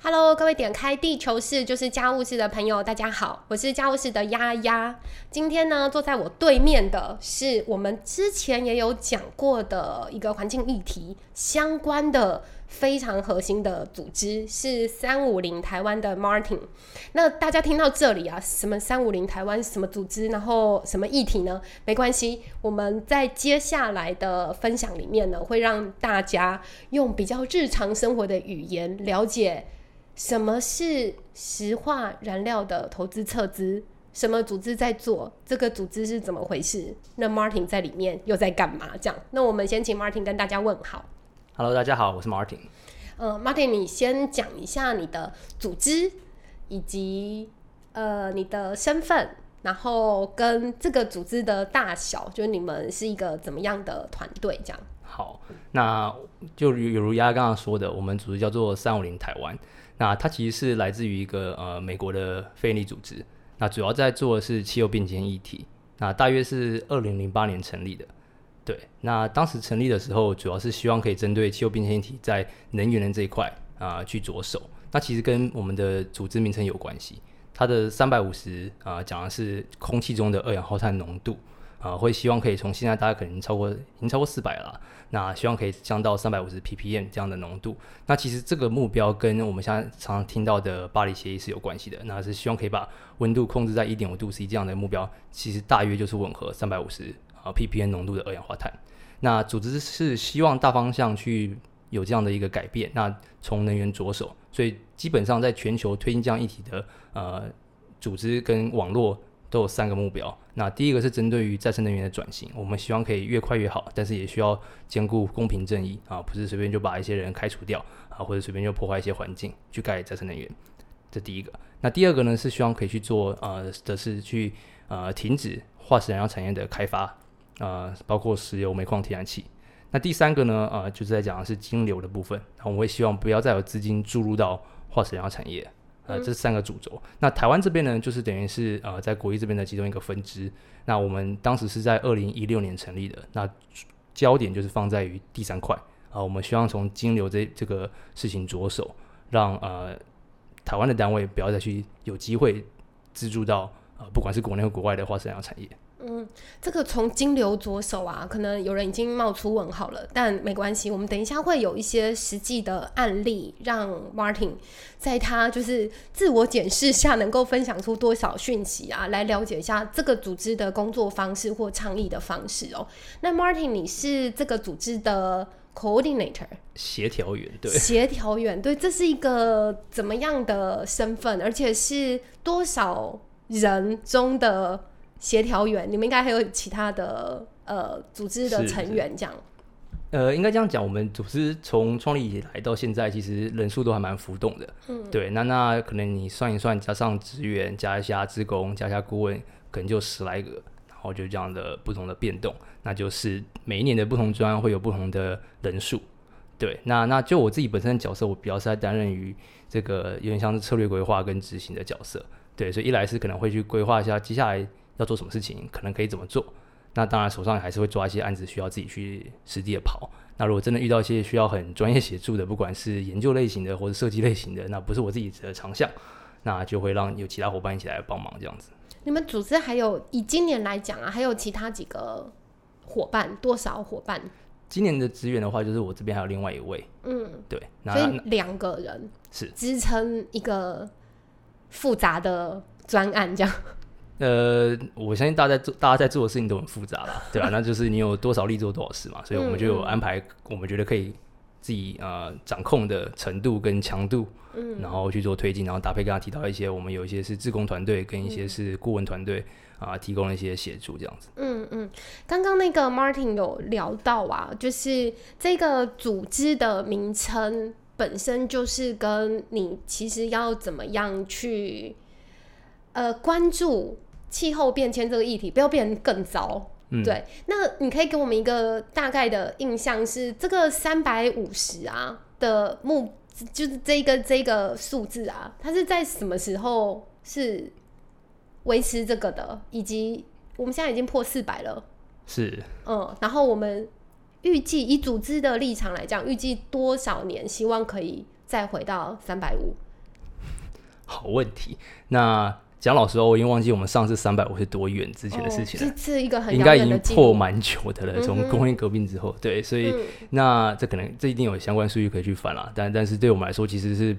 Hello，各位点开地球室就是家务室的朋友，大家好，我是家务室的丫丫。今天呢，坐在我对面的是我们之前也有讲过的一个环境议题相关的非常核心的组织，是三五零台湾的 Martin。那大家听到这里啊，什么三五零台湾什么组织，然后什么议题呢？没关系，我们在接下来的分享里面呢，会让大家用比较日常生活的语言了解。什么是石化燃料的投资撤资？什么组织在做？这个组织是怎么回事？那 Martin 在里面又在干嘛？这样，那我们先请 Martin 跟大家问好。Hello，大家好，我是 Martin。呃，Martin，你先讲一下你的组织以及呃你的身份，然后跟这个组织的大小，就是你们是一个怎么样的团队？这样。好，那就有如丫刚刚说的，我们组织叫做三五零台湾。那它其实是来自于一个呃美国的非营利组织，那主要在做的是气候变迁议题。那大约是二零零八年成立的，对。那当时成立的时候，主要是希望可以针对气候变迁议题，在能源的这一块啊去着手。那其实跟我们的组织名称有关系，它的三百五十啊讲的是空气中的二氧化碳浓度。啊，会希望可以从现在大概可能超过，已经超过四百了，那希望可以降到三百五十 ppm 这样的浓度。那其实这个目标跟我们现在常常听到的巴黎协议是有关系的，那是希望可以把温度控制在一点五度 C 这样的目标，其实大约就是吻合三百五十啊 ppm 浓度的二氧化碳。那组织是希望大方向去有这样的一个改变，那从能源着手，所以基本上在全球推进这样议题的呃组织跟网络。都有三个目标。那第一个是针对于再生能源的转型，我们希望可以越快越好，但是也需要兼顾公平正义啊，不是随便就把一些人开除掉啊，或者随便就破坏一些环境去盖再生能源。这第一个。那第二个呢是希望可以去做呃的是去呃停止化石燃料产业的开发啊，包括石油、煤矿、天然气。那第三个呢呃就是在讲的是金流的部分，那我们会希望不要再有资金注入到化石燃料产业。呃，这三个主轴。那台湾这边呢，就是等于是呃，在国际这边的其中一个分支。那我们当时是在二零一六年成立的。那焦点就是放在于第三块啊，我们希望从金流这这个事情着手，让呃台湾的单位不要再去有机会资助到呃，不管是国内和国外的化石燃料产业。嗯，这个从金流着手啊，可能有人已经冒出问号了，但没关系，我们等一下会有一些实际的案例，让 Martin 在他就是自我检视下，能够分享出多少讯息啊，来了解一下这个组织的工作方式或倡议的方式哦。那 Martin，你是这个组织的 Coordinator，协调员，对，协调员，对，这是一个怎么样的身份，而且是多少人中的？协调员，你们应该还有其他的呃组织的成员这样。呃，应该这样讲，我们组织从创立以来到现在，其实人数都还蛮浮动的。嗯，对，那那可能你算一算，加上职员，加一下职工，加一下顾问，可能就十来个，然后就这样的不同的变动，那就是每一年的不同专案会有不同的人数。对，那那就我自己本身的角色，我比较是在担任于这个有点像是策略规划跟执行的角色。对，所以一来是可能会去规划一下接下来。要做什么事情，可能可以怎么做？那当然手上还是会抓一些案子，需要自己去实地的跑。那如果真的遇到一些需要很专业协助的，不管是研究类型的或者设计类型的，那不是我自己的长项，那就会让有其他伙伴一起来帮忙这样子。你们组织还有以今年来讲啊，还有其他几个伙伴？多少伙伴？今年的职员的话，就是我这边还有另外一位。嗯，对，所以两个人是支撑一个复杂的专案这样。呃，我相信大家在做，大家在做的事情都很复杂啦，对吧？那就是你有多少力做多少事嘛，所以我们就有安排，我们觉得可以自己呃掌控的程度跟强度，嗯，然后去做推进，然后搭配刚刚提到一些，我们有一些是志工团队跟一些是顾问团队啊，提供了一些协助这样子。嗯嗯，刚刚那个 Martin 有聊到啊，就是这个组织的名称本身就是跟你其实要怎么样去呃关注。气候变迁这个议题不要变更糟，对。那你可以给我们一个大概的印象，是这个三百五十啊的目，就是这个这个数字啊，它是在什么时候是维持这个的？以及我们现在已经破四百了，是嗯。然后我们预计以组织的立场来讲，预计多少年希望可以再回到三百五？好问题。那讲老实话，我已经忘记我们上次三百五十多远之前的事情了。这是一个很应该已经破蛮久的了，从工业革命之后，对，所以、嗯那这可能这一定有相关数据可以去翻啦，但但是对我们来说，其实是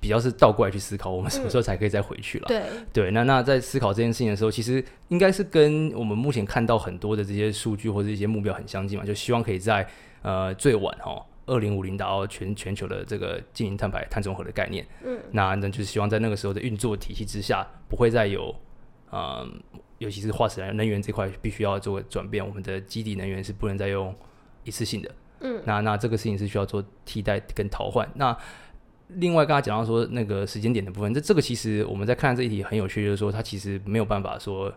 比较是倒过来去思考，我们什么时候才可以再回去了。对，对，那那在思考这件事情的时候，其实应该是跟我们目前看到很多的这些数据或者一些目标很相近嘛，就希望可以在呃最晚哦二零五零达到全全球的这个净零碳排碳中和的概念。嗯，那那就是希望在那个时候的运作体系之下，不会再有嗯，尤其是化石能源这块必须要做转变，我们的基底能源是不能再用一次性的。嗯，那那这个事情是需要做替代跟淘换。那另外，刚才讲到说那个时间点的部分，这这个其实我们在看这一题很有趣，就是说它其实没有办法说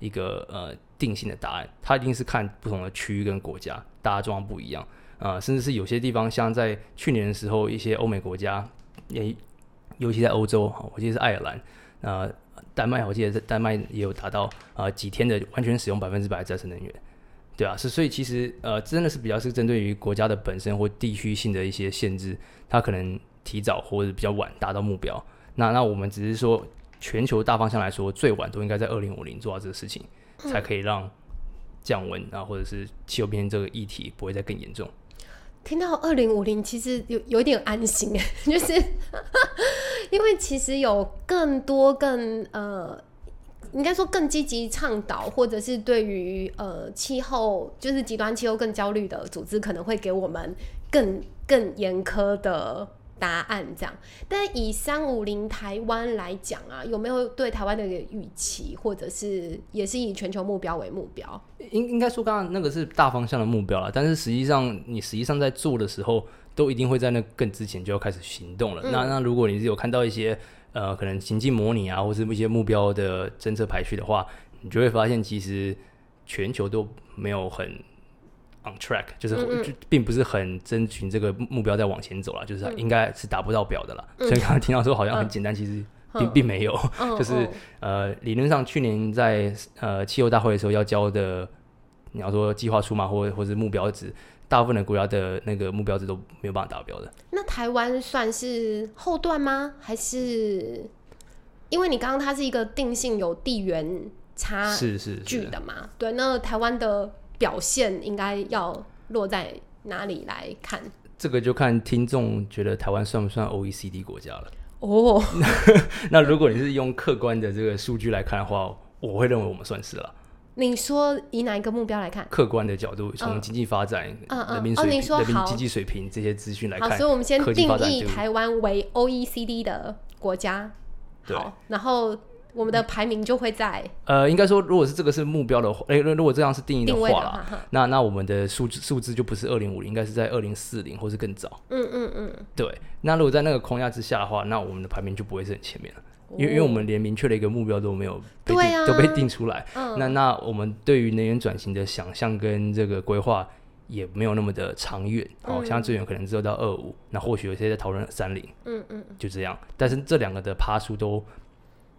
一个呃定性的答案，它一定是看不同的区域跟国家，大家状况不一样啊、呃甚至是有些地方像在去年的时候，一些欧美国家也尤其在欧洲，哦我记得是爱尔兰，呃，丹麦，我记得在丹麦也有达到啊、呃几天的完全使用百分之百再生能源。对啊，是所以其实呃真的是比较是针对于国家的本身或地区性的一些限制，它可能提早或者比较晚达到目标。那那我们只是说全球大方向来说，最晚都应该在二零五零做到这个事情，才可以让降温啊或者是气候变迁这个议题不会再更严重。听到二零五零，其实有有点安心。哎，就是 因为其实有更多更呃，应该说更积极倡导，或者是对于呃气候就是极端气候更焦虑的组织，可能会给我们更更严苛的答案这样。但以三五零台湾来讲啊，有没有对台湾的一个预期，或者是也是以全球目标为目标？应应该说，刚刚那个是大方向的目标了，但是实际上你实际上在做的时候，都一定会在那更之前就要开始行动了。那那如果你是有看到一些呃可能情境模拟啊，或是一些目标的政策排序的话，你就会发现其实全球都没有很 on track，就是就并不是很遵循这个目标在往前走了，就是嗯应该是达不到表的了。所以刚刚听到说好像很简单，其实并并没有。嗯就是嗯呃，理论上去年在呃气候大会的时候要交的，你要说计划书嘛，或或是目标值，大部分的国家的那个目标值都没有办法达标的。那台湾算是后段吗？还是因为你刚刚它是一个定性有地缘差是是是，距的嘛？对，那台湾的表现应该要落在哪里来看？这个就看听众觉得台湾算不算 OECD 国家了。哦，那如果你是用客观的这个数据来看的话，我会认为我们算是了。你说以哪一个目标来看？客观的角度，从嗯经济发展、嗯嗯人民水平、人民经济水平这些资讯来好，看所以，我们先定义台湾为 OECD 的国家。对好，然后我们的排名就会在呃，应该说，如果是这个是目标的话，诶、如果这样是定义的话啦，话，哈那那我们的数字数字就不是二零五零，应该是在二零四零或是更早。嗯嗯嗯，对，那如果在那个框架之下的话，那我们的排名就不会是很前面了，因为因为我们连明确的一个目标都没有被定、啊。都被定出来。嗯。那那我们对于能源转型的想象跟这个规划也没有那么的长远，哦，嗯。像最远可能只有到二五，那或许有些在讨论三零，嗯嗯。就这样。但是这两个的趴数都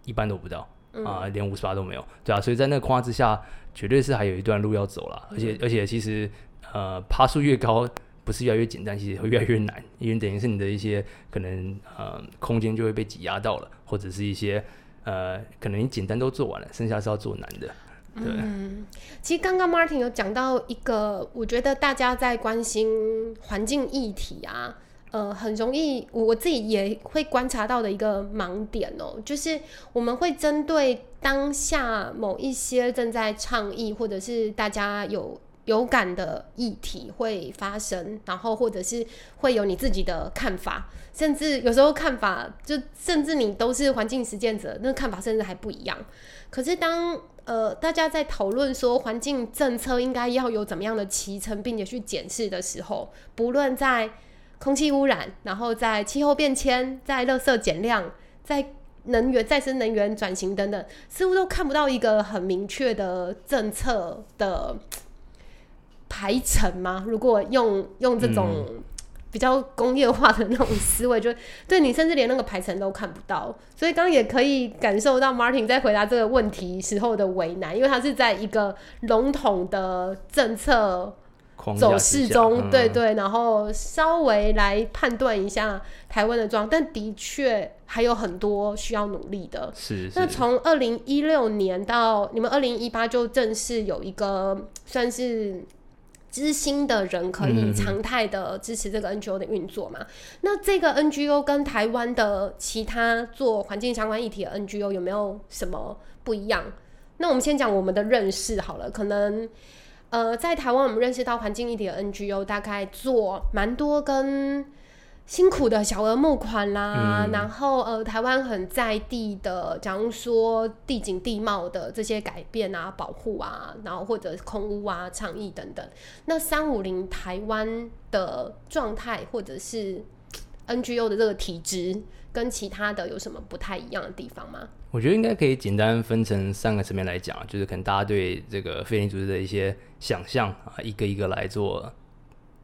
一般都不到。嗯啊、连五十八都没有，对啊，所以在那个框架之下，绝对是还有一段路要走了。而嗯且而且其实呃，爬数越高，不是越来越简单，其实会越来越难，因为等于是你的一些可能呃空间就会被挤压到了，或者是一些呃可能你简单都做完了，剩下是要做难的。对，嗯，其实刚刚 Martin 有讲到一个，我觉得大家在关心环境议题啊，呃，很容易我自己也会观察到的一个盲点哦、就是我们会针对当下某一些正在倡议或者是大家有有感的议题会发生，然后或者是会有你自己的看法，甚至有时候看法就甚至你都是环境实践者，那看法甚至还不一样。可是当呃大家在讨论说环境政策应该要有怎么样的脐橙，并且去检视的时候，不论在空气污染，然后在气候变迁，在垃圾减量，在能源再生能源转型等等，似乎都看不到一个很明确的政策的 排程吗？如果用用这种比较工业化的那种思维，就对你甚至连那个排程都看不到，所以刚刚也可以感受到 Martin 在回答这个问题时候的为难，因为他是在一个笼统的政策走势中，嗯对对，然后稍微来判断一下台湾的状况，但的确还有很多需要努力的。是是那从二零一六年到你们二零一八就正式有一个算是知心的人可以常态的支持这个 NGO 的运作嘛？那这个 NGO 跟台湾的其他做环境相关议题的 NGO 有没有什么不一样？那我们先讲我们的认识好了，可能呃，在台湾我们认识到环境议题的 NGO 大概做蛮多跟辛苦的小额募款啦，嗯然后呃，台湾很在地的，假如说地景地貌的这些改变啊、保护啊，然后或者空屋啊、倡议等等。那三五零台湾的状态，或者是 NGO 的这个体制，跟其他的有什么不太一样的地方吗？我觉得应该可以简单分成三个层面来讲，就是可能大家对这个非营利组织的一些想象啊，一个一个来做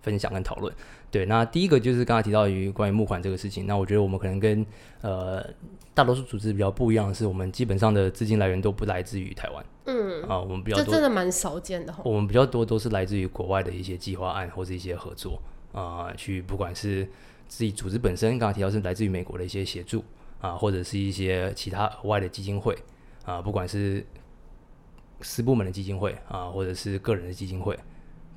分享跟讨论。对，那第一个就是刚才提到于关于募款这个事情，那我觉得我们可能跟呃大多数组织比较不一样的是，我们基本上的资金来源都不来自于台湾嗯，啊，我们比较这多真的蛮少见的吼。我们比较多都是来自于国外的一些计划案或者一些合作啊、去不管是自己组织本身，刚刚提到是来自于美国的一些协助啊、或者是一些其他额外的基金会啊、不管是私部门的基金会啊、或者是个人的基金会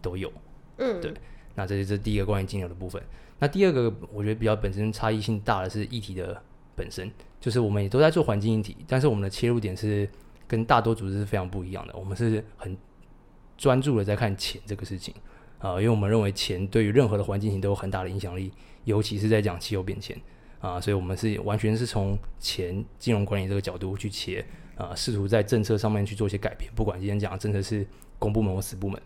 都有。嗯，对那这是这第一个关于金流的部分。那第二个，我觉得比较本身差异性大的是议题的本身，就是我们也都在做环境议题，但是我们的切入点是跟大多组织是非常不一样的。我们是很专注的在看钱这个事情啊、因为我们认为钱对于任何的环境型都有很大的影响力，尤其是在讲气候变迁啊、所以我们是完全是从钱金融管理这个角度去切啊、试图在政策上面去做一些改变，不管今天讲的政策是公部门或私部门。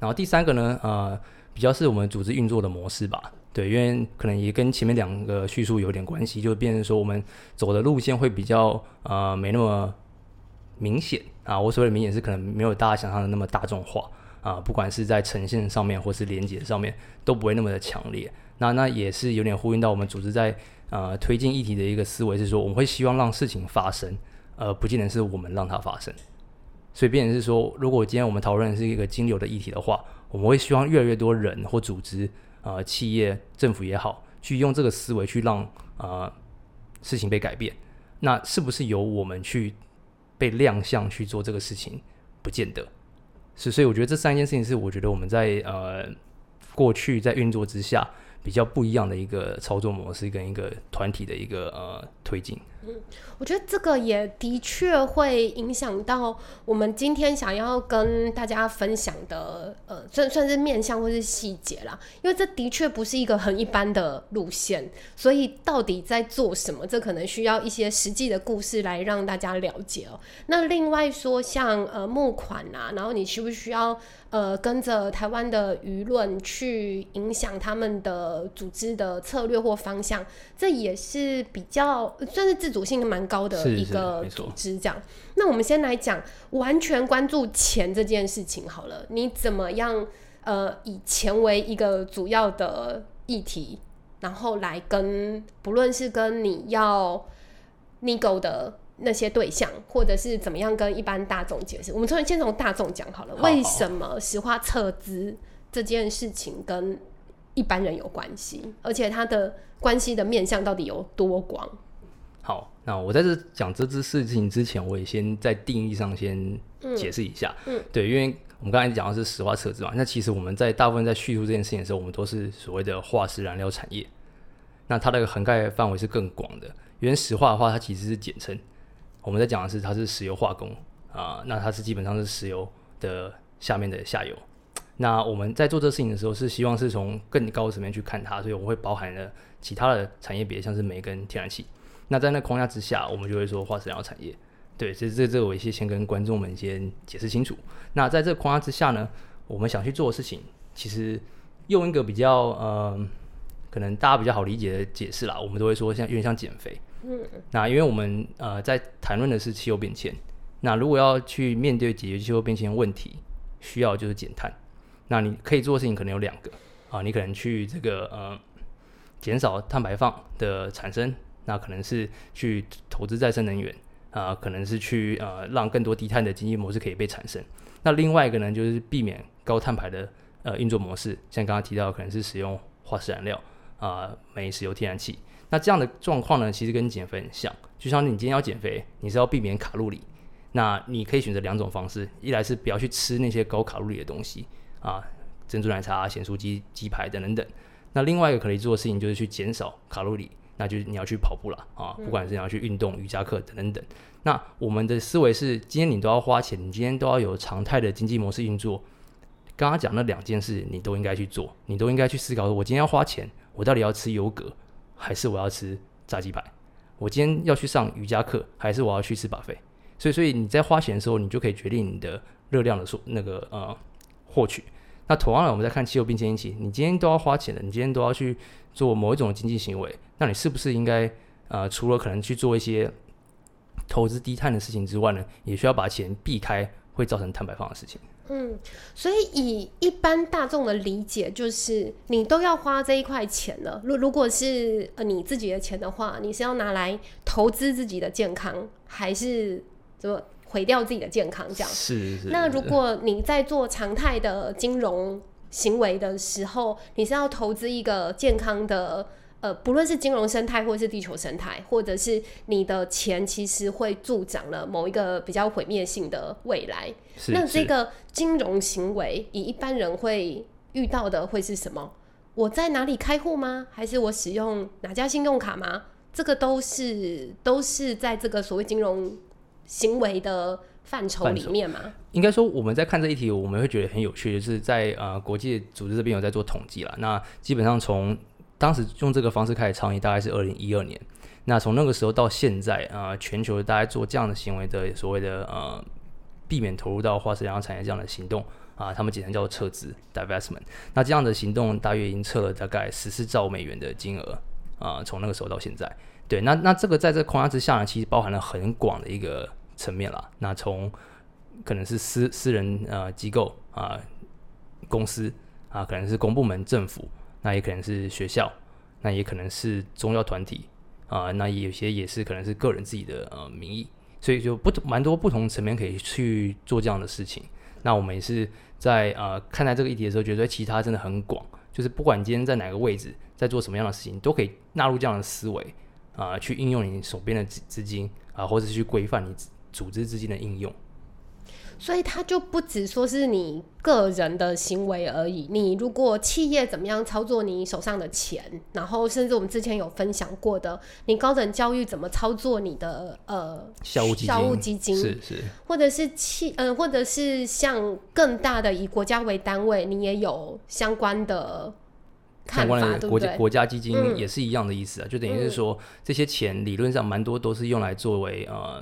然后第三个呢，呃，比较是我们组织运作的模式吧。对，因为可能也跟前面两个叙述有点关系，就变成说我们走的路线会比较呃没那么明显啊。我所谓的明显是可能没有大家想象的那么大众化啊，不管是在呈现上面或是连接上面都不会那么的强烈。那那也是有点呼应到我们组织在呃推进议题的一个思维，是说我们会希望让事情发生，呃，不见得是我们让它发生。所以，变成是说，如果今天我们讨论是一个金流的议题的话，我们会希望越来越多人或组织，呃，企业、政府也好，去用这个思维去让呃事情被改变。那是不是由我们去被亮相去做这个事情？不见得是。所以，我觉得这三件事情是我觉得我们在呃过去在运作之下比较不一样的一个操作模式跟一个团体的一个呃推进。嗯我觉得这个也的确会影响到我们今天想要跟大家分享的，呃，算算是面向或是细节啦。因为这的确不是一个很一般的路线，所以到底在做什么，这可能需要一些实际的故事来让大家了解哦、那另外说像呃募款啊，然后你需不需要呃跟着台湾的舆论去影响他们的组织的策略或方向，这也是比较算是自主性蛮高的一个组织。这样，那我们先来讲完全关注钱这件事情好了，你怎么样呃以钱为一个主要的议题，然后来跟不论是跟你要 n i g o 的。那些对象，或者是怎么样跟一般大众解释？我们从先从大众讲好了。好为什么石化撤资这件事情跟一般人有关系？而且它的关系的面向到底有多广？好，那我在这讲这支事情之前，我也先在定义上先解释一下。嗯对，因为我们刚才讲的是石化撤资嘛，那其实我们在大部分在叙述这件事情的时候，我们都是所谓的化石燃料产业。那它的涵盖范围是更广的，因为石化的话，它其实是简称。我们在讲的是它是石油化工啊、那它是基本上是石油的下面的下游。那我们在做这事情的时候，是希望是从更高层面去看它，所以我们会包含了其他的产业别，像是煤跟天然气。那在那框架之下，我们就会说化石燃料产业。对，这这这个我先先跟观众们先解释清楚。那在这个框架之下呢，我们想去做的事情，其实用一个比较呃，可能大家比较好理解的解释啦，我们都会说像有点像减肥。嗯，那因为我们呃在谈论的是气候变迁，那如果要去面对解决气候变迁问题，需要就是减碳。那你可以做的事情可能有两个啊，你可能去这个呃减少碳排放的产生，那可能是去投资再生能源啊、可能是去呃让更多低碳的经济模式可以被产生。那另外一个呢，就是避免高碳排的呃运作模式，像刚刚提到，可能是使用化石燃料啊、煤、石油、天然气。那这样的状况呢，其实跟减肥很像，就像你今天要减肥，你是要避免卡路里，那你可以选择两种方式，一来是不要去吃那些高卡路里的东西啊，珍珠奶茶、咸酥鸡、鸡排等等等。那另外一个可以做的事情就是去减少卡路里，那就是你要去跑步了啊，不管是你要去运动、瑜伽课等等等。那我们的思维是，今天你都要花钱，你今天都要有常态的经济模式运作。刚刚讲那两件事，你都应该去做，你都应该去思考：我今天要花钱，我到底要吃优格，还是我要吃炸鸡排？我今天要去上瑜伽课，还是我要去吃 buffet？所以，所以你在花钱的时候，你就可以决定你的热量的数那个呃获取。那同样的，我们在看气候变迁一起，你今天都要花钱的，你今天都要去做某一种经济行为，那你是不是应该呃除了可能去做一些投资低碳的事情之外呢，也需要把钱避开会造成碳排放的事情？嗯，所以以一般大众的理解，就是你都要花这一块钱了。如如果是呃你自己的钱的话，你是要拿来投资自己的健康，还是怎么毁掉自己的健康这样？是是。那如果你在做常态的金融行为的时候，你是要投资一个健康的。呃，不论是金融生态，或是地球生态，或者是你的钱，其实会助长了某一个比较毁灭性的未来。那这个金融行为，以一般人会遇到的会是什么？我在哪里开户吗？还是我使用哪家信用卡吗？这个都是都是在这个所谓金融行为的范畴里面嘛？应该说，我们在看这一题，我们会觉得很有趣，就是在呃国际组织这边有在做统计了。那基本上从当时用这个方式开始倡议，大概是二零一二年。那从那个时候到现在，呃，全球大概做这样的行为的所谓的呃，避免投入到化石燃料产业这样的行动啊，他们简称叫做撤资 （divestment）。那这样的行动大约已经撤了大概十四兆美元的金额啊，从那个时候到现在。对，那那这个在这个框架之下呢，其实包含了很广的一个层面啦。那从可能是私私人呃机构啊、公司啊，可能是公部门、政府。那也可能是学校，那也可能是宗教团体啊，那有些也是可能是个人自己的呃名义，所以就不蛮多不同层面可以去做这样的事情。那我们也是在呃看待这个议题的时候，觉得其他真的很广，就是不管今天在哪个位置，在做什么样的事情，都可以纳入这样的思维啊，去应用你手边的资资金啊，或者是去规范你组织资金的应用。所以它就不只说是你个人的行为而已。你如果企业怎么样操作你手上的钱，然后甚至我们之前有分享过的，你高等教育怎么操作你的呃校务基金，校务基金是是，或者是企呃，或者是像更大的以国家为单位，你也有相关的看法，对不对？国家基金也是一样的意思啊，就等于是说这些钱理论上蛮多都是用来作为呃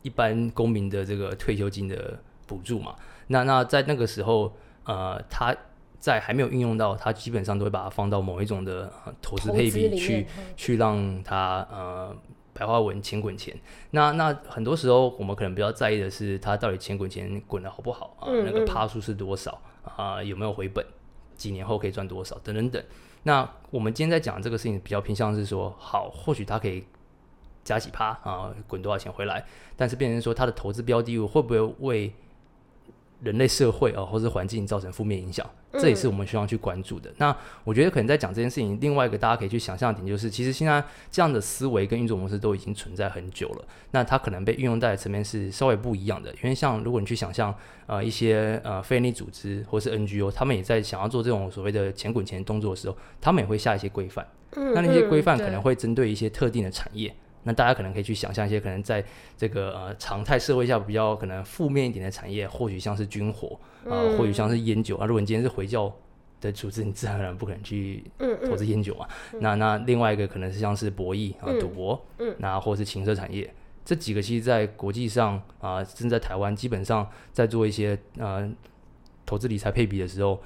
一般公民的这个退休金的。补助嘛，那那在那个时候，呃，他在还没有运用到，他基本上都会把它放到某一种的投资配比去，去让它呃白话文钱滚钱。那那很多时候我们可能比较在意的是，它到底钱滚钱滚的好不好啊？那个趴数是多少啊？有没有回本？几年后可以赚多少？等等等。那我们今天在讲这个事情，比较偏向是说，好，或许它可以加几趴啊，滚多少钱回来？但是变成说，它的投资标的物会不会为人类社会啊，或是环境造成负面影响，这也是我们需要去关注的。那我觉得可能在讲这件事情，另外一个大家可以去想象的点就是，其实现在这样的思维跟运作模式都已经存在很久了。那它可能被运用在的层面是稍微不一样的。因为像如果你去想象呃一些呃非营利组织或是 NGO，他们也在想要做这种所谓的钱滚钱动作的时候，他们也会下一些规范。那那些规范可能会针对一些特定的产业。那大家可能可以去想象一些可能在这个呃常态社会下比较可能负面一点的产业，或许像是军火啊，或许像是烟酒啊。如果你今天是回教的组织，你自然而然不可能去投资烟酒啊。那那另外一个可能是像是博弈啊、赌博，那或者是情色产业，这几个其实在国际上啊，甚至在台湾，基本上在做一些呃投资理财配比的时候。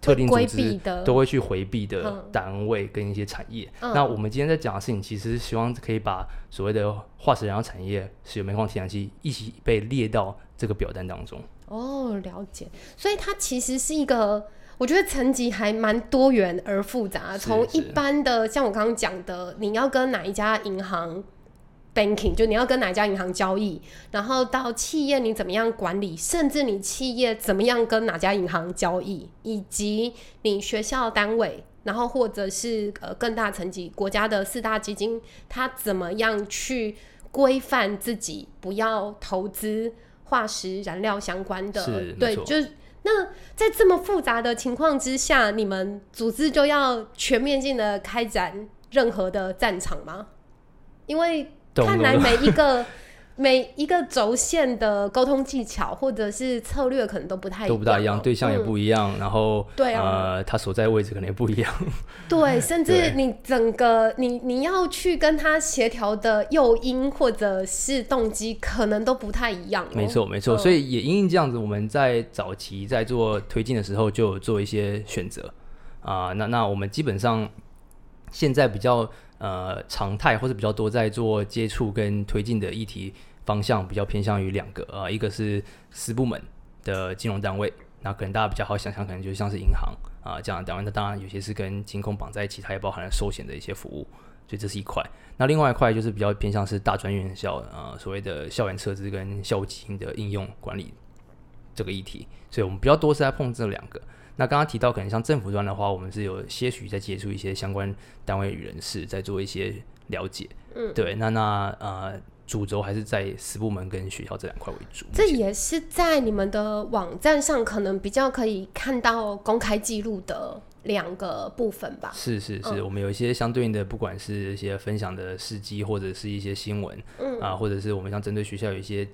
特定组织都会去回避的单位跟一些产业。那我们今天在讲的事情，其实希望可以把所谓的化石燃料产业、石油、煤矿、天然气一起被列到这个表单当中。哦，了解。所以它其实是一个，我觉得层级还蛮多元而复杂。从一般的，像我刚刚讲的，你要跟哪一家银行 banking，就你要跟哪家银行交易，然后到企业你怎么样管理，甚至你企业怎么样跟哪家银行交易，以及你学校单位，然后或者是呃更大层级国家的四大基金，它怎么样去规范自己，不要投资化石燃料相关的，对，就是那在这么复杂的情况之下，你们组织就要全面性的开展任何的战场吗？因为看来每一个 每一个轴线的沟通技巧或者是策略可能都不太都不大一样，对象也不一样，然后对啊，呃，他所在位置可能也不一样，对，甚至你整个你你要去跟他协调的诱因或者是动机，可能都不太一样。没错，没错，所以也因为这样子，我们在早期在做推进的时候就做一些选择。啊，那那我们基本上现在比较。呃，常态或者比较多在做接触跟推进的议题方向，比较偏向于两个呃，一个是私部门的金融单位，那可能大家比较好想象，可能就像是银行啊这样的单位。那当然有些是跟金控绑在一起，它也包含了寿险的一些服务，所以这是一块。那另外一块就是比较偏向是大专院校呃所谓的校园设置跟校务基金的应用管理这个议题，所以我们比较多是在碰这两个。那刚刚提到，可能像政府端的话，我们是有些许在接触一些相关单位与人士，在做一些了解。嗯，对，那那呃，主轴还是在私部门跟学校这两块为主。这也是在你们的网站上可能比较可以看到公开记录的两个部分吧？是是是，我们有一些相对应的，不管是一些分享的事迹，或者是一些新闻，嗯啊，或者是我们像针对学校有一些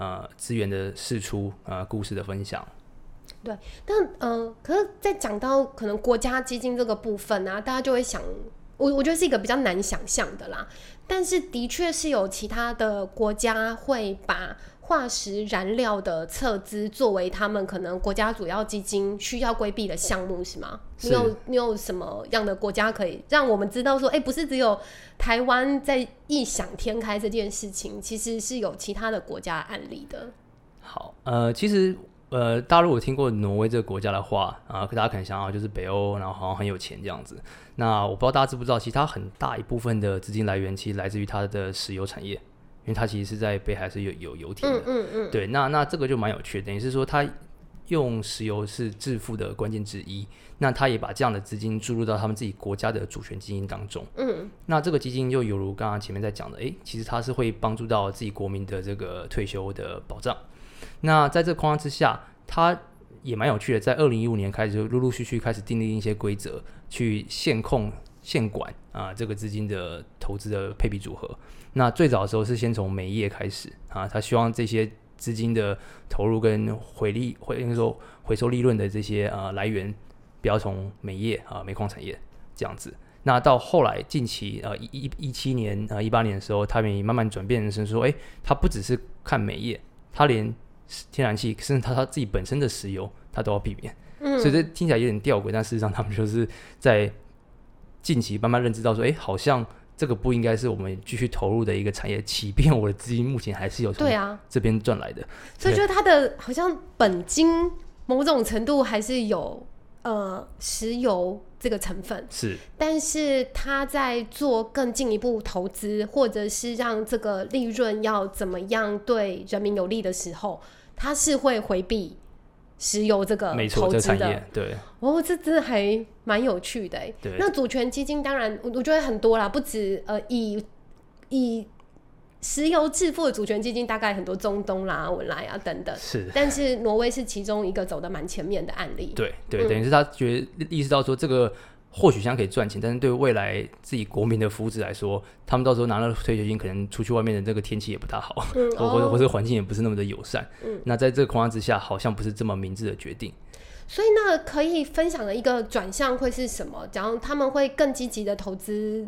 呃资源的释出呃，故事的分享。对，但呃，可是，在讲到可能国家基金这个部分呢，大家就会想，我我觉得是一个比较难想象的啦。但是，的确是有其他的国家会把化石燃料的撤资作为他们可能国家主要基金需要规避的项目，是吗？你有你有什么样的国家可以让我们知道说，哎，不是只有台湾在异想天开这件事情，其实是有其他的国家案例的。好，呃，其实。呃，大家如果听过挪威这个国家的话啊，大家可能想到就是北欧，然后好像很有钱这样子。那我不知道大家知不知道，其实它很大一部分的资金来源其实来自于它的石油产业，因为它其实是在北海是有有油田的。嗯嗯嗯。对，那那这个就蛮有趣的，等于是说它用石油是致富的关键之一。那他也把这样的资金注入到他们自己国家的主权基金当中。嗯。那这个基金就犹如刚刚前面在讲的，诶，其实它是会帮助到自己国民的这个退休的保障。那在这个框架之下，它也蛮有趣的。在二零一五年开始，就陆陆续续开始订立一些规则，去限控、限管啊这个资金的投资的配比组合。那最早的时候是先从煤业开始啊，他希望这些资金的投入跟回利，或应该说回收利润的这些呃来源，不要从煤业啊煤矿产业这样子。那到后来近期呃一一一七年啊一八年的时候，他们慢慢转变成说，哎，他不只是看煤业，他连天然气，甚至他他自己本身的石油，他都要避免。嗯，所以这听起来有点吊诡，但事实上他们就是在近期慢慢认知到说，哎，好像这个不应该是我们继续投入的一个产业，即便我的资金目前还是有对啊这边赚来的。所以觉得它的好像本金某种程度还是有呃石油这个成分是，但是他在做更进一步投资，或者是让这个利润要怎么样对人民有利的时候。它是会回避石油这个投资的，对哦，这真的还蛮有趣的。对，那主权基金当然，我我觉得很多啦，不止呃以以石油致富的主权基金，大概很多中东啦、文莱啊等等。是，但是挪威是其中一个走的蛮前面的案例。对对，等于是他觉得意识到说这个。或许现在可以赚钱，但是对未来自己国民的福祉来说，他们到时候拿了退休金，可能出去外面的这个天气也不大好，或者或者环境也不是那么的友善。嗯，那在这个框架之下，好像不是这么明智的决定。所以，那可以分享的一个转向会是什么？假如他们会更积极的投资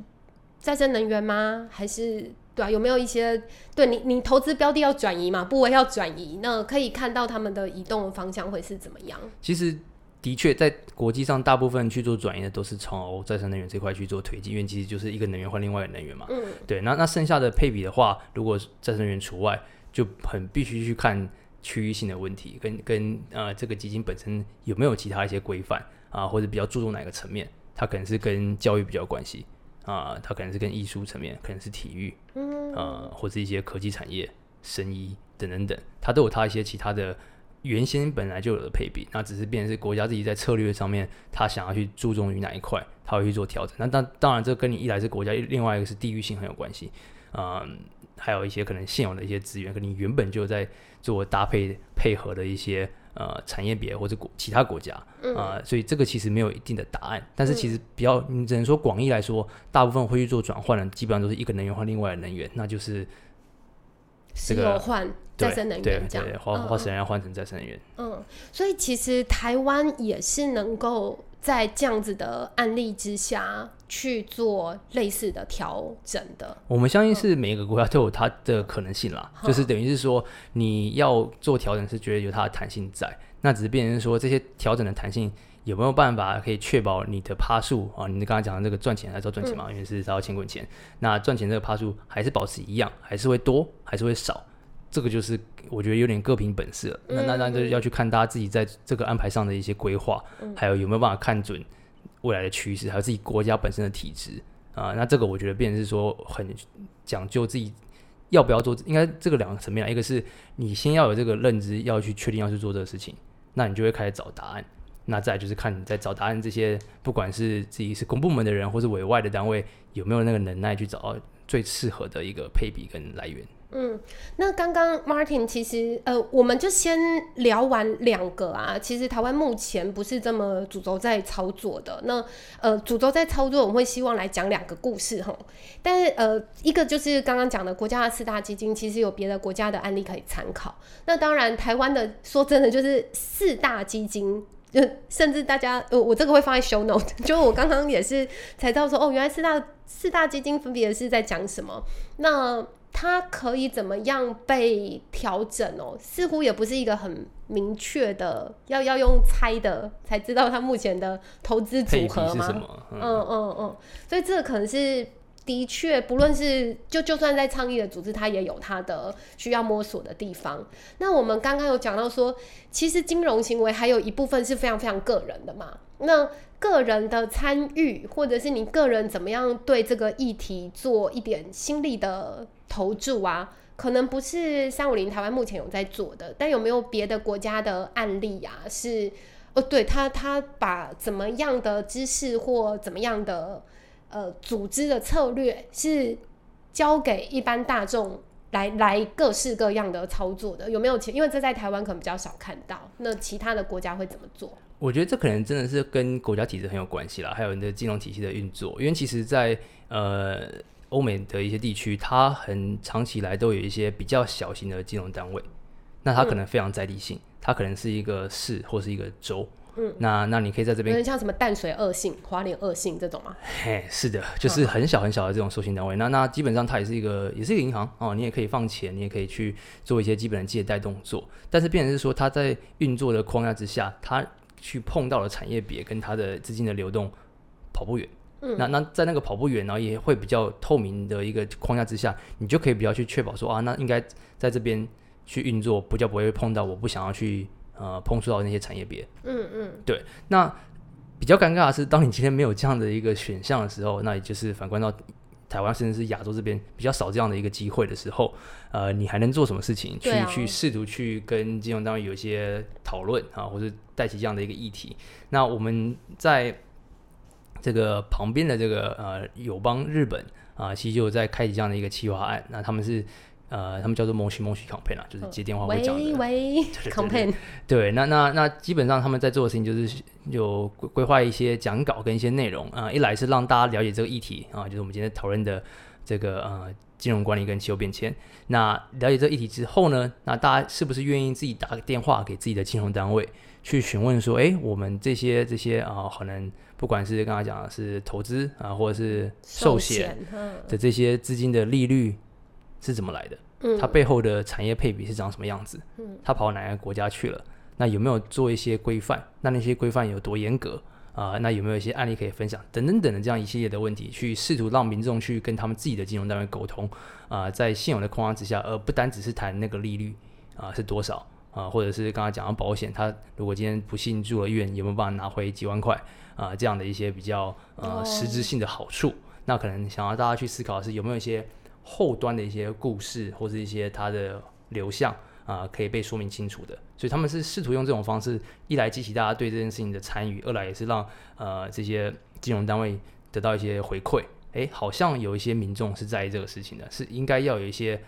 再生能源吗？还是对啊？有没有一些对你你投资标的要转移嘛？部位要转移，那可以看到他们的移动的方向会是怎么样？其实。的确，在国际上，大部分去做转移的都是从再生能源这块去做推进，因为其实就是一个能源换另外一个能源嘛。嗯，对。那那剩下的配比的话，如果再生能源除外，就很必须去看区域性的问题，跟跟呃这个基金本身有没有其他一些规范啊，或者比较注重哪个层面，它可能是跟教育比较关系啊、它可能是跟艺术层面，可能是体育，嗯，呃，或者一些科技产业、生医等等等，它都有它一些其他的原先本来就有的配比，那只是变成是国家自己在策略上面，他想要去注重于哪一块，他会去做调整。那当当然，这跟你一来是国家，另外一个是地域性很有关系，嗯，还有一些可能现有的一些资源，跟你原本就在做搭配配合的一些呃产业别或者国其他国家，啊、所以这个其实没有一定的答案。但是其实比较，你只能说广义来说，大部分会去做转换的，基本上都是一个能源换另外的能源，那就是石这个油换再生能源这样对，花嗯花时间要换成再生能源。嗯，所以其实台湾也是能够在这样子的案例之下去做类似的调整的。我们相信是每个国家都有它的可能性啦，就是等于是说你要做调整是觉得有它的弹性在，那只是变成是说这些调整的弹性有没有办法可以确保你的趴数？啊，你刚才讲的这个赚钱还是要赚钱嘛，因为是它要钱滚钱，那赚钱这个趴数还是保持一样，还是会多，还是会少，这个就是我觉得有点各凭本事了。那那那就要去看大家自己在这个安排上的一些规划，还有有没有办法看准未来的趋势，还有自己国家本身的体制。啊、那这个我觉得变成是说很讲究自己要不要做，应该这个两个层面啊，一个是你先要有这个认知，要去确定要去做这个事情，那你就会开始找答案。那再就是看你在找答案这些，不管是自己是公部门的人，或是委外的单位，有没有那个能耐去找到最适合的一个配比跟来源。嗯那刚刚 Martin 其实呃，我们就先聊完两个啊。其实台湾目前不是这么主轴在操作的。那呃，主轴在操作，我们会希望来讲两个故事哈。但是呃，一个就是刚刚讲的国家的四大基金，其实有别的国家的案例可以参考。那当然，台湾的说真的就是四大基金。就甚至大家，呃，我这个会放在 show note。就我刚刚也是才知道说，哦，原来四大四大基金分别是在讲什么。那它可以怎么样被调整哦？似乎也不是一个很明确的，要要用猜的才知道它目前的投资组合吗？嗯，嗯嗯，所以这个可能是的确，不论是就就算在倡议的组织，它也有它的需要摸索的地方。那我们刚刚有讲到说，其实金融行为还有一部分是非常非常个人的嘛。那个人的参与，或者是你个人怎么样对这个议题做一点心力的投注啊，可能不是三五零台湾目前有在做的，但有没有别的国家的案例呀、是哦，对他他把怎么样的知识或怎么样的呃组织的策略是交给一般大众来来各式各样的操作的，有没有钱？因为这在台湾可能比较少看到，那其他的国家会怎么做？我觉得这可能真的是跟国家体制很有关系啦，还有你的金融体系的运作。因为其实在，呃欧美的一些地区，它很长期以来都有一些比较小型的金融单位，那它可能非常在地性，它可能是一个市或是一个州。嗯，那那你可以在这边像什么淡水恶性、花莲恶性这种吗？嘿，是的，就是很小很小的这种授信单位。那那基本上它也是一个，也是一个银行哦，你也可以放钱，你也可以去做一些基本的借贷动作。但是变成是说，它在运作的框架之下，它去碰到了产业别跟它的资金的流动跑不远。嗯，那那在那个跑不远，然后也会比较透明的一个框架之下，你就可以比较去确保说啊，那应该在这边去运作，比较不会碰到我不想要去呃碰触到那些产业别。嗯嗯，对，那比较尴尬的是，当你今天没有这样的一个选项的时候，那也就是反观到台湾甚至是亚洲这边比较少这样的一个机会的时候，呃，你还能做什么事情去、啊去试图去跟金融单位有一些讨论啊，或者带起这样的一个议题？那我们在这个旁边的这个呃友邦日本啊，其实就在开启这样的一个企划案，那他们是。呃，他们叫做 Moshi Moshi Campaign 啊，就是接电话会讲的。，campaign，对，那那那基本上他们在做的事情就是有规规划一些讲稿跟一些内容啊、一来是让大家了解这个议题啊、就是我们今天讨论的这个呃金融管理跟气候变迁。那了解这个议题之后呢，那大家是不是愿意自己打个电话给自己的金融单位去询问说，哎，我们这些这些啊、可能不管是刚才讲的是投资啊、或者是寿险，嗯的这些资金的利率是怎么来的？嗯它背后的产业配比是长什么样子？嗯，它跑到哪个国家去了？那有没有做一些规范？那那些规范有多严格啊、那有没有一些案例可以分享？等等等的这样一系列的问题，去试图让民众去跟他们自己的金融单位沟通啊、在现有的框架之下，而不单只是谈那个利率啊、是多少啊、或者是刚刚讲到保险，他如果今天不幸住了院，有没有办法拿回几万块啊、这样的一些比较呃哦实质性的好处。那可能想要大家去思考的是有没有一些后端的一些故事或是一些它的流向啊、可以被说明清楚的。所以他们是试图用这种方式，一来激起大家对这件事情的参与，二来也是让呃这些金融单位得到一些回馈。诶，好像有一些民众是在意这个事情的，是应该要有一些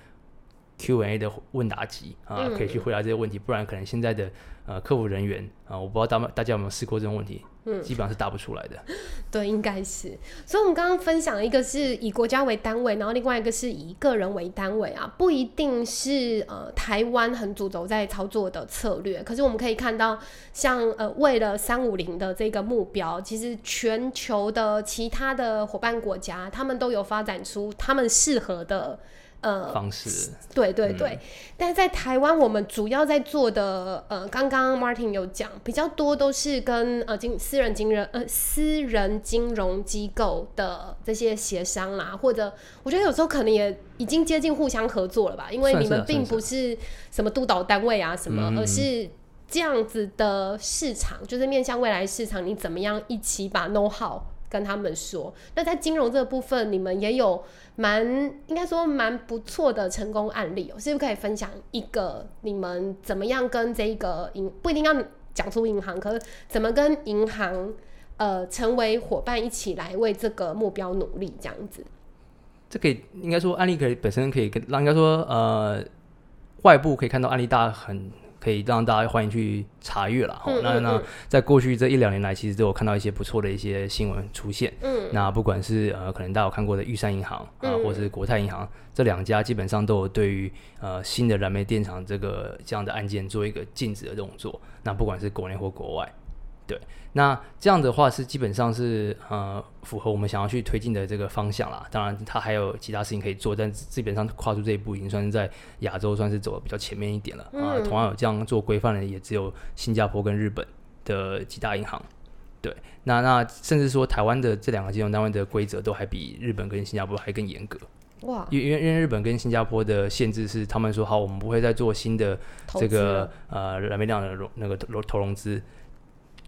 Q&A 的问答集啊、嗯可以去回答这些问题，不然可能现在的呃客服人员啊、我不知道大家大家有没有试过这种问题，嗯基本上是答不出来的。对，应该是。所以，我们刚刚分享一个是以国家为单位，然后另外一个是以个人为单位啊，不一定是呃台湾很主轴在操作的策略。可是我们可以看到像，呃为了三五零的这个目标，其实全球的其他的伙伴国家，他们都有发展出他们适合的。呃，方式，对对对，但是在台湾，我们主要在做的，呃，刚刚 Martin 有讲，比较多都是跟呃金私人金融呃私人金融机构的这些协商啦，或者我觉得有时候可能也已经接近互相合作了吧，因为你们并不是什么督导单位啊什么，嗯。而是这样子的市场，就是面向未来市场，你怎么样一起把 know how 跟他们说。那在金融这个部分，你们也有蛮应该说蛮不错的成功案例哦、是不是可以分享一个你们怎么样跟这个银不一定要讲出银行，可是怎么跟银行呃成为伙伴一起来为这个目标努力这样子？这可以应该说案例可以本身可以跟让应该说呃外部可以看到案例，大很可以让大家欢迎去查阅了。嗯哦，那那在过去这一两年来，其实都有看到一些不错的一些新闻出现。嗯，那不管是呃可能大家有看过的玉山银行啊、嗯或是国泰银行这两家，基本上都有对于呃新的燃煤电厂这个这样的案件做一个禁止的动作。那不管是国内或国外，对，那这样的话是基本上是呃符合我们想要去推进的这个方向啦。当然，它还有其他事情可以做，但基本上跨出这一步已经算是在亚洲算是走的比较前面一点了啊、嗯同样有这样做规范的也只有新加坡跟日本的几大银行。对，那那甚至说台湾的这两个金融单位的规则都还比日本跟新加坡还更严格，哇，因为因为因为日本跟新加坡的限制是他们说好，我们不会再做新的这个呃燃煤量的融那个投投融资，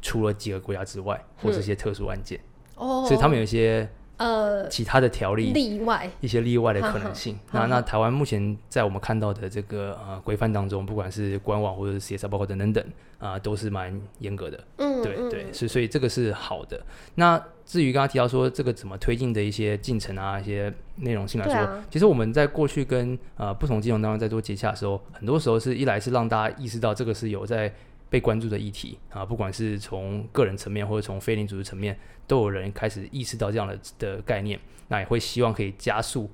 除了几个国家之外，或是一些特殊案件，哦，所以他们有一些呃其他的条例。例外，一些例外的可能性。那那台湾目前在我们看到的这个呃规范当中，不管是官网或者是 CSR 报告等等等啊、都是蛮严格的。嗯，嗯对对，所以所以这个是好的。那至于刚刚提到说这个怎么推进的一些进程啊，一些内容性来说，啊其实我们在过去跟呃不同金融单位在做接洽的时候，很多时候是一来是让大家意识到这个是有在被关注的议题啊，不管是从个人层面或者从非营组织层面，都有人开始意识到这样的的概念，那也会希望可以加速。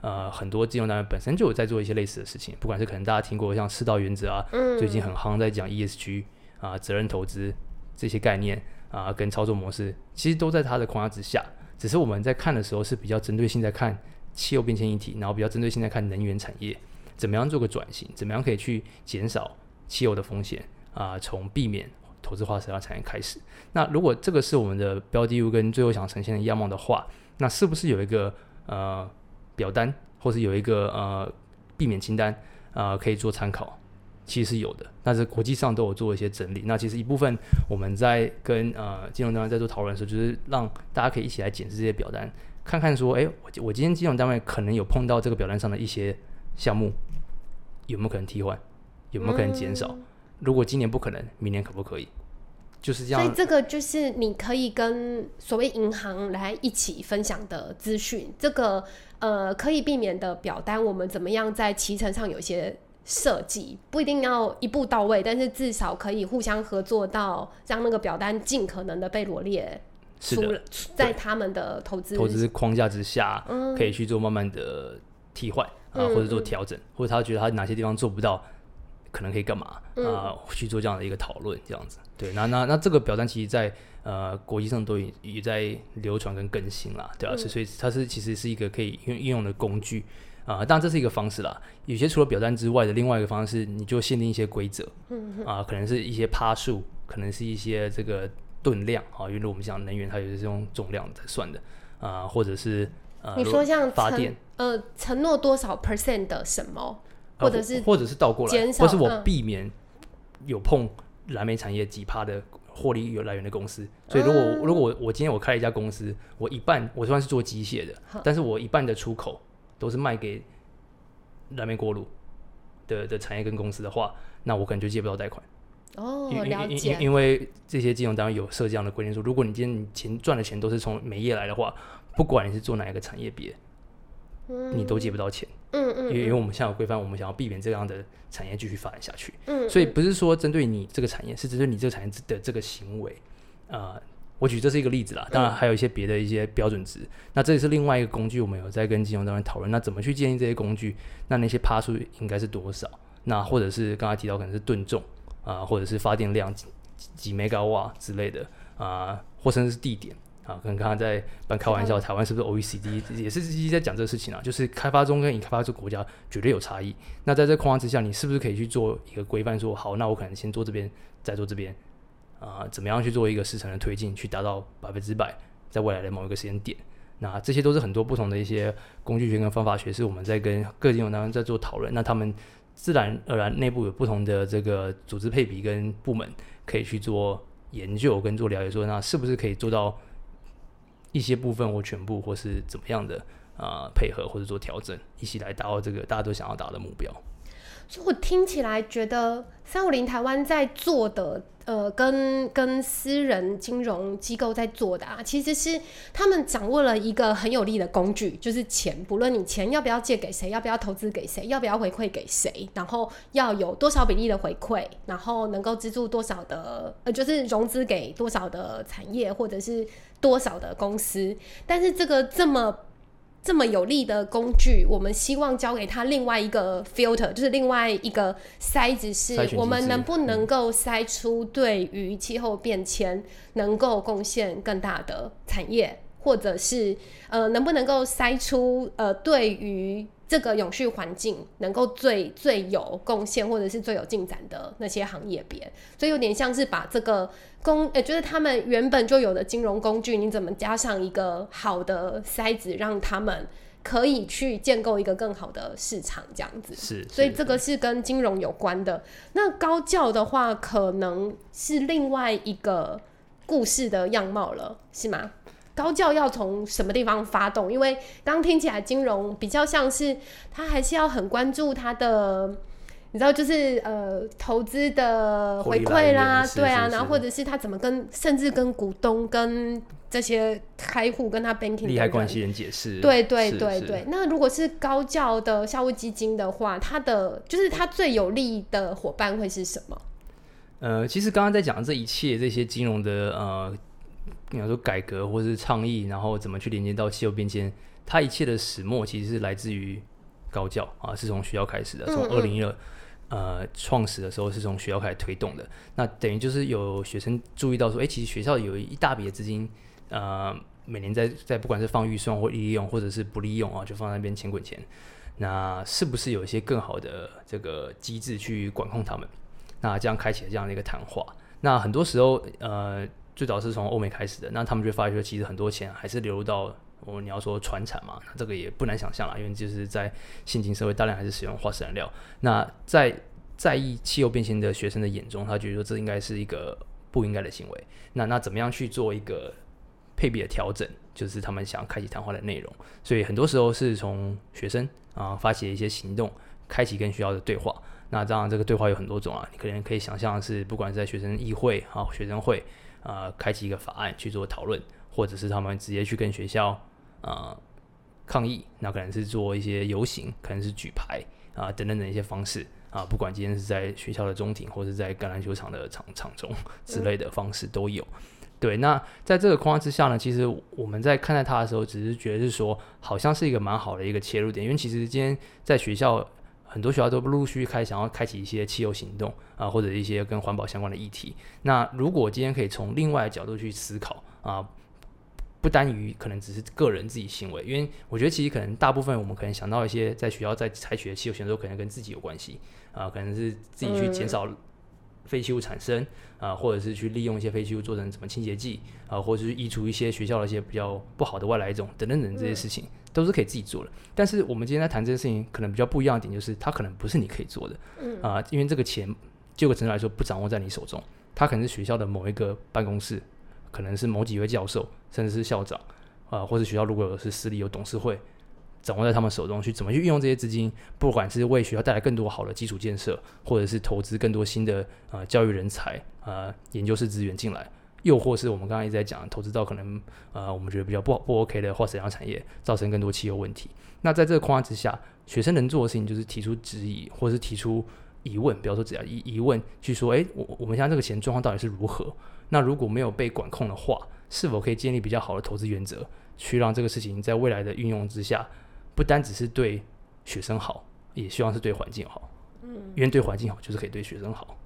呃，很多金融单位本身就有在做一些类似的事情，不管是可能大家听过像世道原则啊，嗯最近很夯在讲 ESG 啊、责任投资这些概念啊、跟操作模式，其实都在它的框架之下。只是我们在看的时候是比较针对性在看气候变迁议题，然后比较针对性在看能源产业怎么样做个转型，怎么样可以去减少汽油的风险啊、从避免投资化石料产业开始。那如果这个是我们的标的物跟最后想呈现的样貌的话，那是不是有一个呃表单，或是有一个呃避免清单啊、可以做参考？其实是有的，但是国际上都有做一些整理。那其实一部分我们在跟呃金融单位在做讨论的时候，就是让大家可以一起来检视这些表单，看看说，哎、我我今天金融单位可能有碰到这个表单上的一些项目，有没有可能替换，有没有可能减少？如果今年不可能，明年可不可以？就是这样。所以这个就是你可以跟所谓银行来一起分享的资讯，这个呃可以避免的表单，我们怎么样在骑程上有一些设计，不一定要一步到位，但是至少可以互相合作到让那个表单尽可能的被罗列。是的，出了在他们的投资投资框架之下，嗯。可以去做慢慢的替换啊，嗯或者做调整，或者他觉得他哪些地方做不到，可能可以干嘛嗯啊，去做这样的一个讨论，这样子。对，那那那这个表单其实在呃国际上都也也在流传跟更新啦，对啊，嗯所以所以它是其实是一个可以用应用的工具啊，当然这是一个方式啦。有些除了表单之外的另外一个方式，你就限定一些规则，嗯啊，可能是一些趴数，可能是一些这个吨量啊，因为我们讲能源它也是用重量在算的啊，或者是呃，你说像发电，呃承诺多少 percent 的什么，呃或者是或者是倒过来，或是我嗯避免有碰蓝莓产业几趴的获利有来源的公司。所以如果、如果我我今天我开了一家公司，我一半我算是做机械的，但是我一半的出口都是卖给蓝莓锅炉的的产业跟公司的话，那我可能就借不到贷款。哦，因了解因因。因为这些金融单位有设这样的规定说，如果你今天你钱赚的钱都是从煤业来的话，不管你是做哪一个产业别，你都借不到钱。嗯嗯因为因为我们现在有规范，我们想要避免这样的产业继续发展下去。嗯，所以不是说针对你这个产业，是针对你这个产业的这个行为。呃，我举这是一个例子啦，当然还有一些别的一些标准值。那这也是另外一个工具，我们有在跟金融单位讨论，那怎么去建立这些工具？那那些趴数应该是多少？那或者是刚才提到可能是吨重啊、或者是发电量几几 mega 瓦之类的啊、或甚至是地点。啊，可能刚刚在半开玩笑，台湾是不是 OECD 也是一直在讲这个事情啊？就是开发中跟已开发中国家绝对有差异。那在这框架之下，你是不是可以去做一个规范？说好，那我可能先做这边，再做这边，啊、怎么样去做一个时程的推进，去达到百分之百，在未来的某一个时间点。那这些都是很多不同的一些工具学跟方法学，是我们在跟各金融单位在做讨论。那他们自然而然内部有不同的这个组织配比跟部门，可以去做研究跟做了解，说那是不是可以做到一些部分或全部，或是怎么样的啊、配合或者做调整，一起来达到这个大家都想要达的目标。所以我听起来觉得三五零台湾在做的，呃，跟跟私人金融机构在做的啊，其实是他们掌握了一个很有力的工具，就是钱。不论你钱要不要借给谁，要不要投资给谁，要不要回馈给谁，然后要有多少比例的回馈，然后能够资助多少的，呃，就是融资给多少的产业或者是多少的公司。但是这个这么这么有力的工具，我们希望交给他另外一个 filter，就是另外一个筛子，是我们能不能够筛出对于气候变迁能够贡献更大的产业，或者是呃能不能够筛出呃对于这个永续环境能够最最有贡献或者是最有进展的那些行业别，所以有点像是把这个工，呃，就是他们原本就有的金融工具，你怎么加上一个好的筛子，让他们可以去建构一个更好的市场，这样子。是，所以这个是跟金融有关的。那高教的话，可能是另外一个故事的样貌了，是吗？高教要从什么地方发动？因为刚刚听起来金融比较像是他还是要很关注他的，你知道，就是呃投资的回馈啦，是对啊，然后或者是他怎么跟甚至跟股东、跟这些开户、跟他 banking 利害关系人解释。对对对对，那如果是高教的校务基金的话，它的就是它最有利的伙伴会是什么？呃，其实刚刚在讲的这一切，这些金融的呃，你要说改革或是倡议，然后怎么去连接到气候变迁，它一切的始末其实是来自于高教啊，是从学校开始的，从二零一二呃创始的时候是从学校开始推动的。那等于就是有学生注意到说，哎、其实学校有一大笔的资金，呃，每年在在不管是放预算或利用，或者是不利用啊，就放在那边钱滚钱。那是不是有一些更好的这个机制去管控他们？那这样开启了这样的一个谈话。那很多时候，呃，最早是从欧美开始的，那他们就发觉，其实很多钱还是流入到我、你要说传产嘛，那这个也不难想象啦，因为就是在现今社会，大量还是使用化石燃料。那在在意气候变迁的学生的眼中，他觉得说这应该是一个不应该的行为。那那怎么样去做一个配比的调整，就是他们想要开启谈话的内容。所以很多时候是从学生啊、发起一些行动，开启跟学校的对话。那当然，这个对话有很多种啊，你可能可以想象是，不管是在学生议会啊、学生会啊、开启一个法案去做讨论，或者是他们直接去跟学校啊、抗议，那可能是做一些游行，可能是举牌啊、等等的一些方式啊，不管今天是在学校的中庭，或者在橄榄球场的场场中之类的方式都有。对，那在这个框架之下呢，其实我们在看待它的时候，只是觉得是说，好像是一个蛮好的一个切入点，因为其实今天在学校，很多学校都陆陆续续开想要开启一些气候行动啊、或者一些跟环保相关的议题。那如果今天可以从另外的角度去思考啊、不单于可能只是个人自己行为，因为我觉得其实可能大部分我们可能想到一些在学校在采取的气候行动，可能跟自己有关系啊、可能是自己去减少废弃物产生啊、或者是去利用一些废弃物做成什么清洁剂啊、或者是移除一些学校的一些比较不好的外来种等等等这些事情，都是可以自己做的。但是我们今天在谈这件事情，可能比较不一样的点就是，它可能不是你可以做的，啊、因为这个钱就个程度来说不掌握在你手中，它可能是学校的某一个办公室，可能是某几位教授，甚至是校长，啊、或者学校如果有是私立有董事会，掌握在他们手中去怎么去运用这些资金，不管是为学校带来更多好的基础建设，或者是投资更多新的呃教育人才、呃研究室资源进来，又或是我们刚刚一直在讲投资到可能呃我们觉得比较不好不 OK 的化石燃料产业，造成更多气候问题。那在这个框架之下，学生能做的事情就是提出质疑，或是提出疑问，比方说只要疑疑问去说，诶，我我们现在这个钱状况到底是如何？那如果没有被管控的话，是否可以建立比较好的投资原则，去让这个事情在未来的运用之下，不单只是对学生好，也希望是对环境好。嗯，因为对环境好，就是可以对学生好。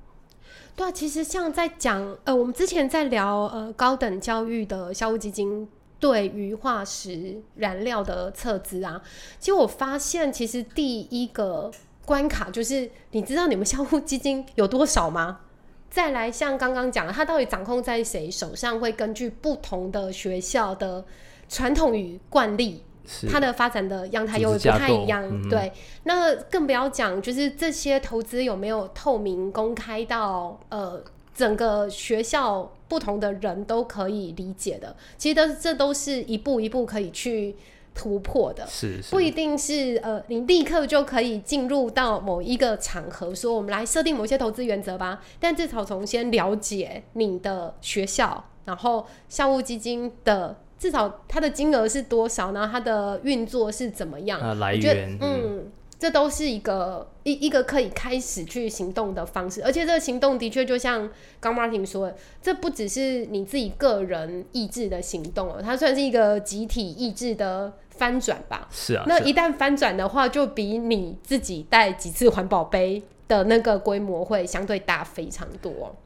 对啊，其实像在讲，呃，我们之前在聊呃高等教育的校务基金对于化石燃料的测资啊，其实我发现其实第一个关卡就是，你知道你们校务基金有多少吗？再来，像刚刚讲的，它到底掌控在谁手上，会根据不同的学校的传统与惯例，是它的发展的样态组又不太一样，嗯对。那更不要讲，就是这些投资有没有透明公开到呃整个学校不同的人都可以理解的。其实都这都是一步一步可以去突破的。是是不一定是呃，你立刻就可以进入到某一个场合，说我们来设定某些投资原则吧。但至少从先了解你的学校，然后校务基金的至少它的金额是多少，然后它的运作是怎么样，啊来源，嗯，这都是一个一一个可以开始去行动的方式，而且这个行动的确就像刚 Martin 说的，这不只是你自己个人意志的行动哦，它算是一个集体意志的翻转吧。是啊那一旦翻转的话，就比你自己带几次环保杯的那个规模会相对大非常多。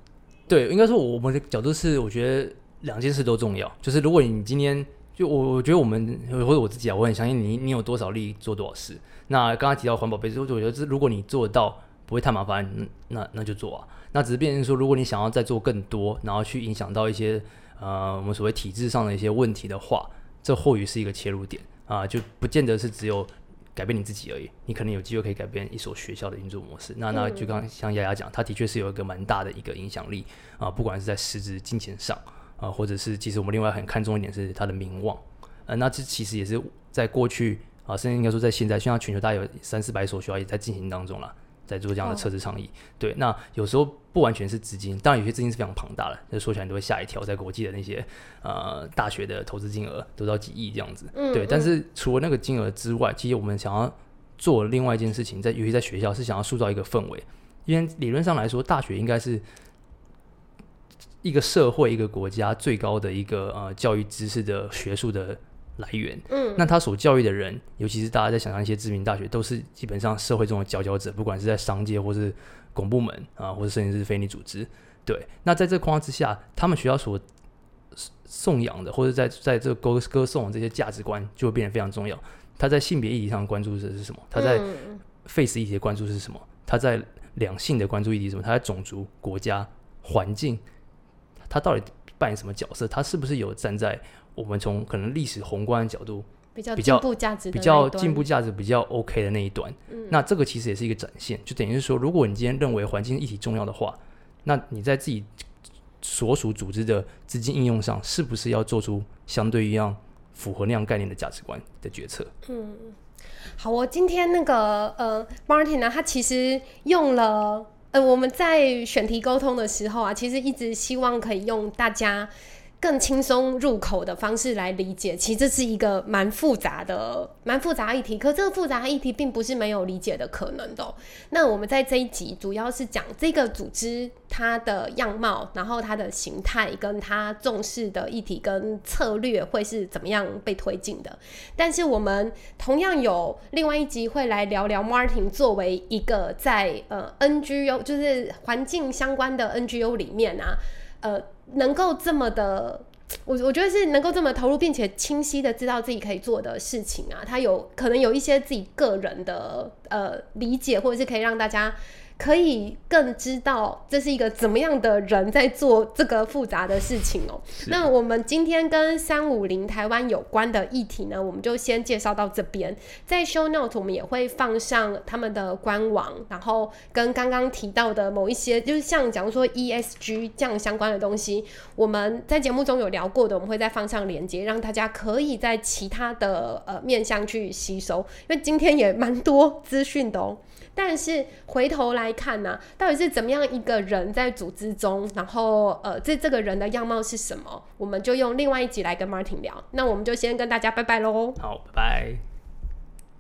对，应该说我们的角度是，我觉得两件事都重要。就是如果你今天就我，我觉得我们或者我自己啊，我很相信你，你有多少力做多少事。那刚刚提到环保杯，我觉得这如果你做得到，不会太麻烦，嗯那那就做啊。那只是变成说，如果你想要再做更多，然后去影响到一些呃我们所谓体制上的一些问题的话，这或许是一个切入点啊，就不见得是只有。改变你自己而已，你可能有机会可以改变一所学校的运作模式。那那就刚刚像丫丫讲，它的确是有一个蛮大的一个影响力啊、不管是在实质金钱上啊、或者是其实我们另外很看重一点是它的名望。呃，那这其实也是在过去啊，甚至应该说在现在，现在全球大概有三四百所学校也在进行当中了，在做这样的哦测试倡议。对，那有时候不完全是资金，当然有些资金是非常庞大的，那说起来你都会吓一跳，在国际的那些呃大学的投资金额都到几亿这样子。嗯对，但嗯是除了那个金额之外，其实我们想要做另外一件事情，在尤其在学校是想要塑造一个氛围，因为理论上来说，大学应该是一个社会、一个国家最高的一个呃教育知识的学术的来源。嗯，那他所教育的人，尤其是大家在想象一些知名大学，都是基本上社会中的佼佼者，不管是在商界或是公部门啊，或者甚至是非利组织。对，那在这个框架之下，他们学校所颂扬的，或者在在这个歌歌颂的这些价值观，就会变得非常重要。他在性别议题上关注的是什么？他在嗯 face 议题的关注是什么？他在两性的关注议题是什么？他在种族、国家、环境，他到底扮演什么角色？他是不是有站在我们从可能历史宏观的角度，比较比较进步价值比较进步价值比较 OK 的那一端？那这个其实也是一个展现，就等于是说，如果你今天认为环境议题重要的话，那你在自己所属组织的资金应用上，是不是要做出相对一样符合那样概念的价值观的决策？嗯好，我今天那个呃，Martin 呢，他其实用了呃，我们在选题沟通的时候啊，其实一直希望可以用大家更轻松入口的方式来理解。其实这是一个蛮复杂的、蛮复杂议题，可这个复杂议题并不是没有理解的可能的、那我们在这一集主要是讲这个组织它的样貌，然后它的形态，跟它重视的议题跟策略会是怎么样被推进的。但是我们同样有另外一集会来聊聊 Martin 作为一个在呃 NGO 就是环境相关的 NGO 里面啊，呃，能够这么的。我我觉得是能够这么投入，并且清晰的知道自己可以做的事情啊，他有可能有一些自己个人的呃理解，或者是可以让大家可以更知道这是一个怎么样的人在做这个复杂的事情哦、那我们今天跟三五零台湾有关的议题呢，我们就先介绍到这边。在 show note 我们也会放上他们的官网，然后跟刚刚提到的某一些，就是像假如说 ESG 这样相关的东西，我们在节目中有聊过的，我们会再放上连接，让大家可以在其他的呃面向去吸收。因为今天也蛮多资讯的哦、但是回头来看呢、到底是怎么样一个人在组织中，然后呃，这这个人的样貌是什么，我们就用另外一集来跟 Martin 聊。那我们就先跟大家拜拜喽。好，拜拜。